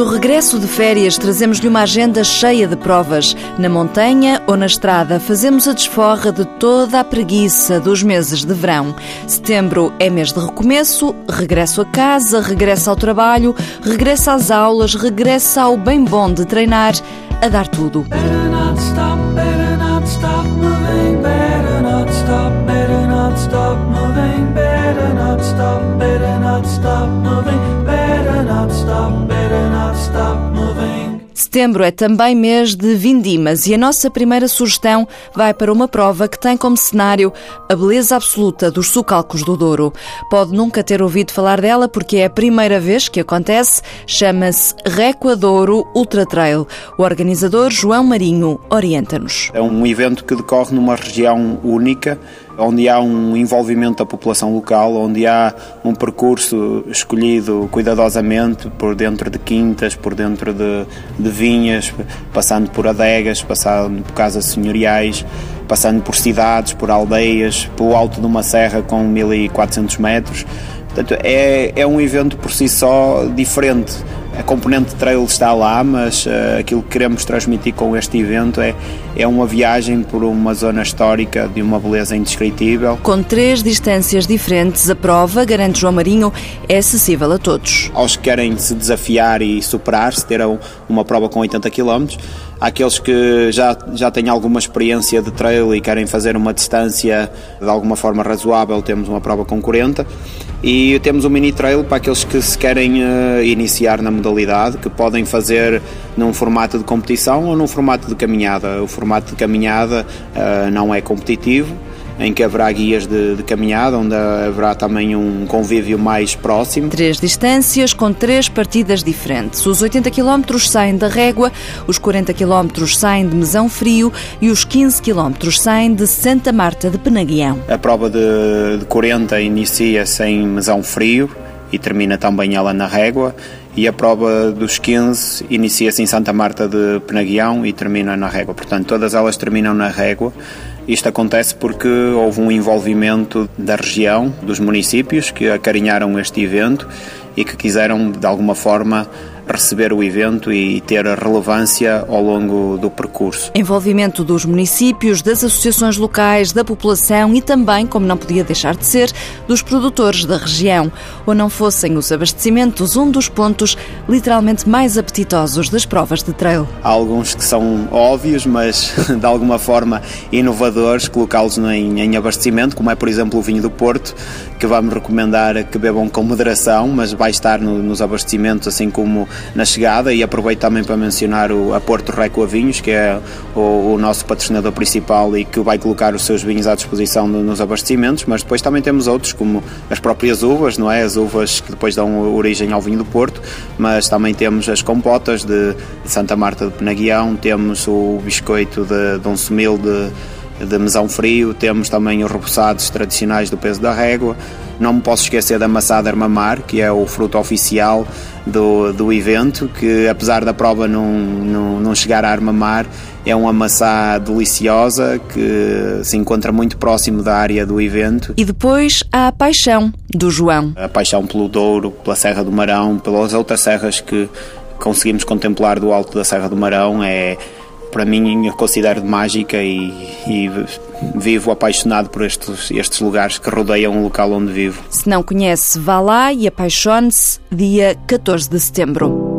No regresso de férias, trazemos-lhe uma agenda cheia de provas. Na montanha ou na estrada, fazemos a desforra de toda a preguiça dos meses de verão. Setembro é mês de recomeço, regresso a casa, regresso ao trabalho, regresso às aulas, regresso ao bem bom de treinar, a dar tudo. Better not stop, better not stop Setembro é também mês de vindimas e a nossa primeira sugestão vai para uma prova que tem como cenário a beleza absoluta dos sucalcos do Douro. Pode nunca ter ouvido falar dela porque é a primeira vez que acontece, chama-se Recuadouro Ultra Trail. O organizador João Marinho orienta-nos. É um evento que decorre numa região única onde há um envolvimento da população local, onde há um percurso escolhido cuidadosamente por dentro de quintas, por dentro de, de vinhas, passando por adegas, passando por casas senhoriais, passando por cidades, por aldeias, pelo alto de uma serra com 1400 metros. Portanto, é, é um evento por si só diferente a componente trail está lá, mas uh, aquilo que queremos transmitir com este evento é, é uma viagem por uma zona histórica de uma beleza indescritível. Com três distâncias diferentes, a prova, garante João Marinho, é acessível a todos. Aos que querem se desafiar e superar-se, terão uma prova com 80 km. Aqueles que já, já têm alguma experiência de trail e querem fazer uma distância de alguma forma razoável, temos uma prova com 40. E temos um mini trail para aqueles que se querem uh, iniciar na modalidade, que podem fazer num formato de competição ou num formato de caminhada. O formato de caminhada uh, não é competitivo, em que haverá guias de, de, caminhada, onde haverá também um convívio mais próximo. Três distâncias com três partidas diferentes. Os 80 km saem da Régua, os 40 km saem de Mesão Frio e os 15 km saem de Santa Marta de Penaguião. A prova de, de 40 inicia-se em Mesão Frio e termina também ela na Régua e a prova dos 15 inicia-se em Santa Marta de Penaguião e termina na Régua. Portanto, todas elas terminam na Régua. Isto acontece porque houve um envolvimento da região, dos municípios que acarinharam este evento e que quiseram, de alguma forma, receber o evento e ter relevância ao longo do percurso. Envolvimento dos municípios, das associações locais, da população e também, como não podia deixar de ser, dos produtores da região. Ou não fossem os abastecimentos um dos pontos literalmente mais apetitosos das provas de trail. Há alguns que são óbvios, mas de alguma forma inovadores, colocá-los em, em abastecimento, como é, por exemplo, o vinho do Porto, que vamos recomendar que bebam com moderação, mas vai estar no, nos abastecimentos, assim como na chegada e aproveito também para mencionar o, a Porto Reco Vinhos, que é o, o, nosso patrocinador principal e que vai colocar os seus vinhos à disposição no, nos abastecimentos, mas depois também temos outros, como as próprias uvas, não é? As uvas que depois dão origem ao vinho do Porto, mas também temos as compotas de, de Santa Marta de Penaguião, temos o biscoito de Dom Sumil de de mesão frio, temos também os repousados tradicionais do peso da régua. Não me posso esquecer da maçã de Armamar, que é o fruto oficial do, do evento, que apesar da prova não, não, não chegar a Armamar, é uma maçã deliciosa que se encontra muito próximo da área do evento. E depois há a paixão do João. A paixão pelo Douro, pela Serra do Marão, pelas outras serras que conseguimos contemplar do alto da Serra do Marão é para mim eu considero de mágica e, e, vivo apaixonado por estes, estes lugares que rodeiam o local onde vivo. Se não conhece, vá lá e apaixone-se dia 14 de setembro.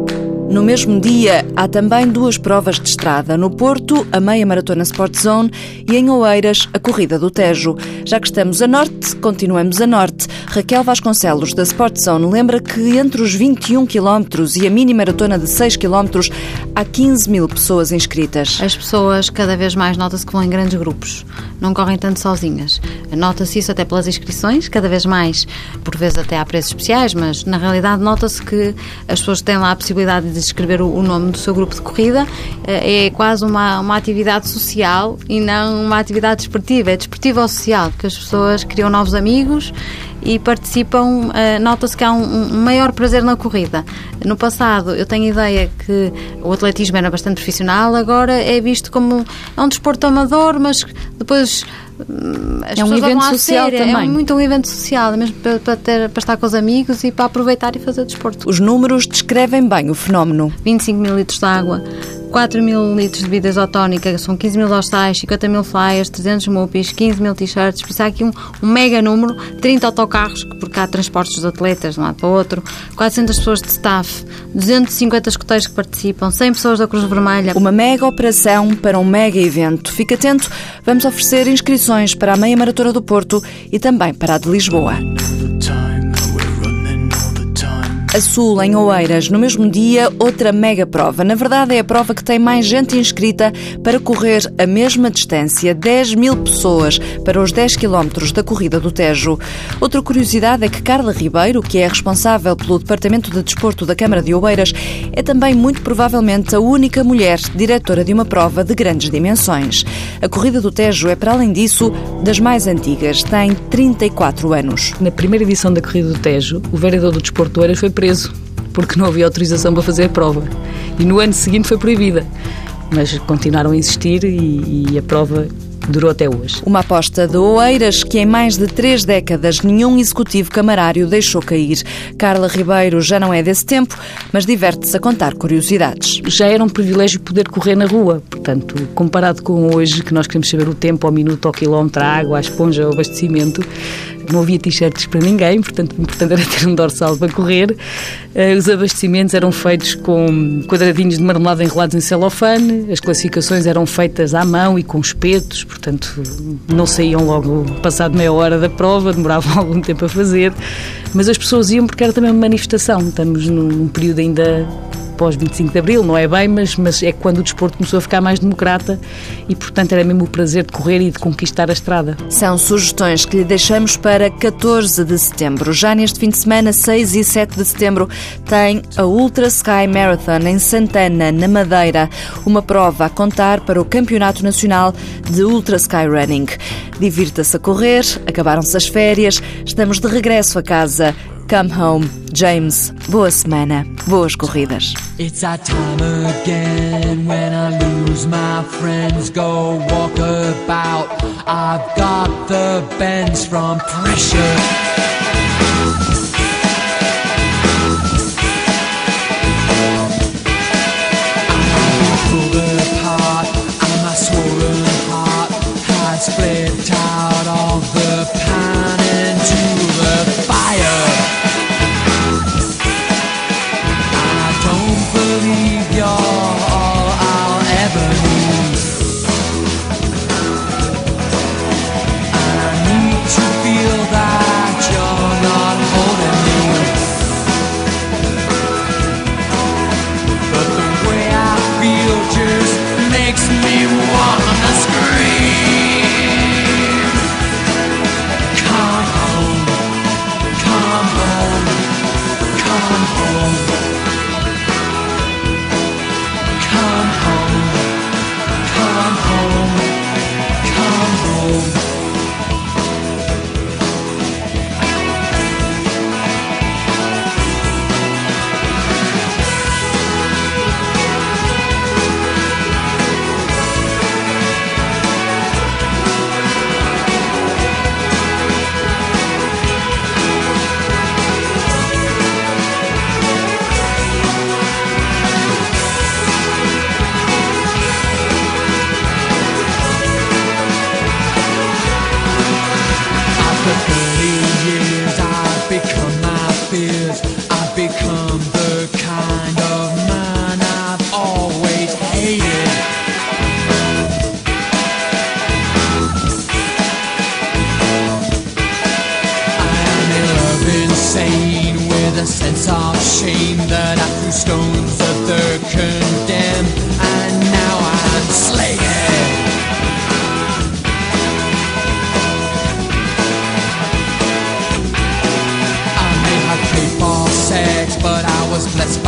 No mesmo dia, há também duas provas de estrada. No Porto, a meia maratona Sport Zone e em Oeiras, a corrida do Tejo. Já que estamos a norte, continuamos a norte. Raquel Vasconcelos, da Sport Zone, lembra que entre os 21 km e a mini maratona de 6 km há 15 mil pessoas inscritas. As pessoas cada vez mais nota-se que vão em grandes grupos, não correm tanto sozinhas. Nota-se isso até pelas inscrições, cada vez mais, por vezes até há preços especiais, mas na realidade nota-se que as pessoas têm lá a possibilidade de escrever o nome do seu grupo de corrida, eh, é quase uma, uma atividade social e não uma atividade desportiva. É desportiva ou social, que as pessoas criam novos amigos e participam, eh, nota-se que há um, um, maior prazer na corrida. No passado, eu tenho ideia que o atletismo era bastante profissional, agora é visto como é um desporto amador, mas depois as é um evento social. É também. É muito um evento social, mesmo para, para, ter, para estar com os amigos e para aproveitar e fazer desporto. Os números descrevem bem o fenómeno. 25 mil litros de água, 4 mil litros de bebida isotónica, são 15 mil hostais, 50 mil flyers, 300 mupis, 15 mil t-shirts, por isso há aqui um, um, mega número, 30 autocarros, porque há transportes dos atletas de um lado para o outro, 400 pessoas de staff, 250 escoteiros que participam, 100 pessoas da Cruz Vermelha. Uma mega operação para um mega evento. Fique atento, vamos oferecer inscrições para a Meia Maratona do Porto e também para a de Lisboa. A Sul, em Oeiras, no mesmo dia, outra mega prova. Na verdade, é a prova que tem mais gente inscrita para correr a mesma distância, 10 mil pessoas, para os 10 quilómetros da corrida do Tejo. Outra curiosidade é que Carla Ribeiro, que é responsável pelo Departamento de Desporto da Câmara de Oeiras, é também muito provavelmente a única mulher diretora de uma prova de grandes dimensões. A corrida do Tejo é, para além disso, das mais antigas, tem 34 anos. Na primeira edição da corrida do Tejo, o vereador do Desporto de Oeiras foi preso porque não havia autorização para fazer a prova. E no ano seguinte foi proibida. Mas continuaram a insistir e, e a prova durou até hoje. Uma aposta de Oeiras que em mais de três décadas nenhum executivo camarário deixou cair. Carla Ribeiro já não é desse tempo, mas diverte-se a contar curiosidades. Já era um privilégio poder correr na rua, portanto, comparado com hoje, que nós queremos saber o tempo ao minuto, ao quilómetro, a água, a esponja, o abastecimento, não havia t-shirts para ninguém, portanto, o importante era ter um dorsal para correr. Uh, os abastecimentos eram feitos com quadradinhos de marmelada enrolados em celofane, as classificações eram feitas à mão e com espetos, portanto, não saíam logo passado meia hora da prova, demoravam algum tempo a fazer, mas as pessoas iam porque era também uma manifestação. Estamos num período ainda pós 25 de Abril, não é bem, mas, mas é quando o desporto começou a ficar mais democrata e, portanto, era mesmo o prazer de correr e de conquistar a estrada. São sugestões que lhe deixamos para 14 de setembro. Já neste fim de semana, 6 e 7 de setembro, tem a Ultra Sky Marathon em Santana, na Madeira, uma prova a contar para o Campeonato Nacional de Ultra Sky Running. Divirta-se a correr, acabaram-se as férias, estamos de regresso a casa. Come home, James. Boa semana, boas corridas. It's that time again when I lose my friends, go walk about. I've got the bends from pressure. A sense of shame that I threw stones at the condemned, and now I'm slaying. I may have paid for sex, but I was blessed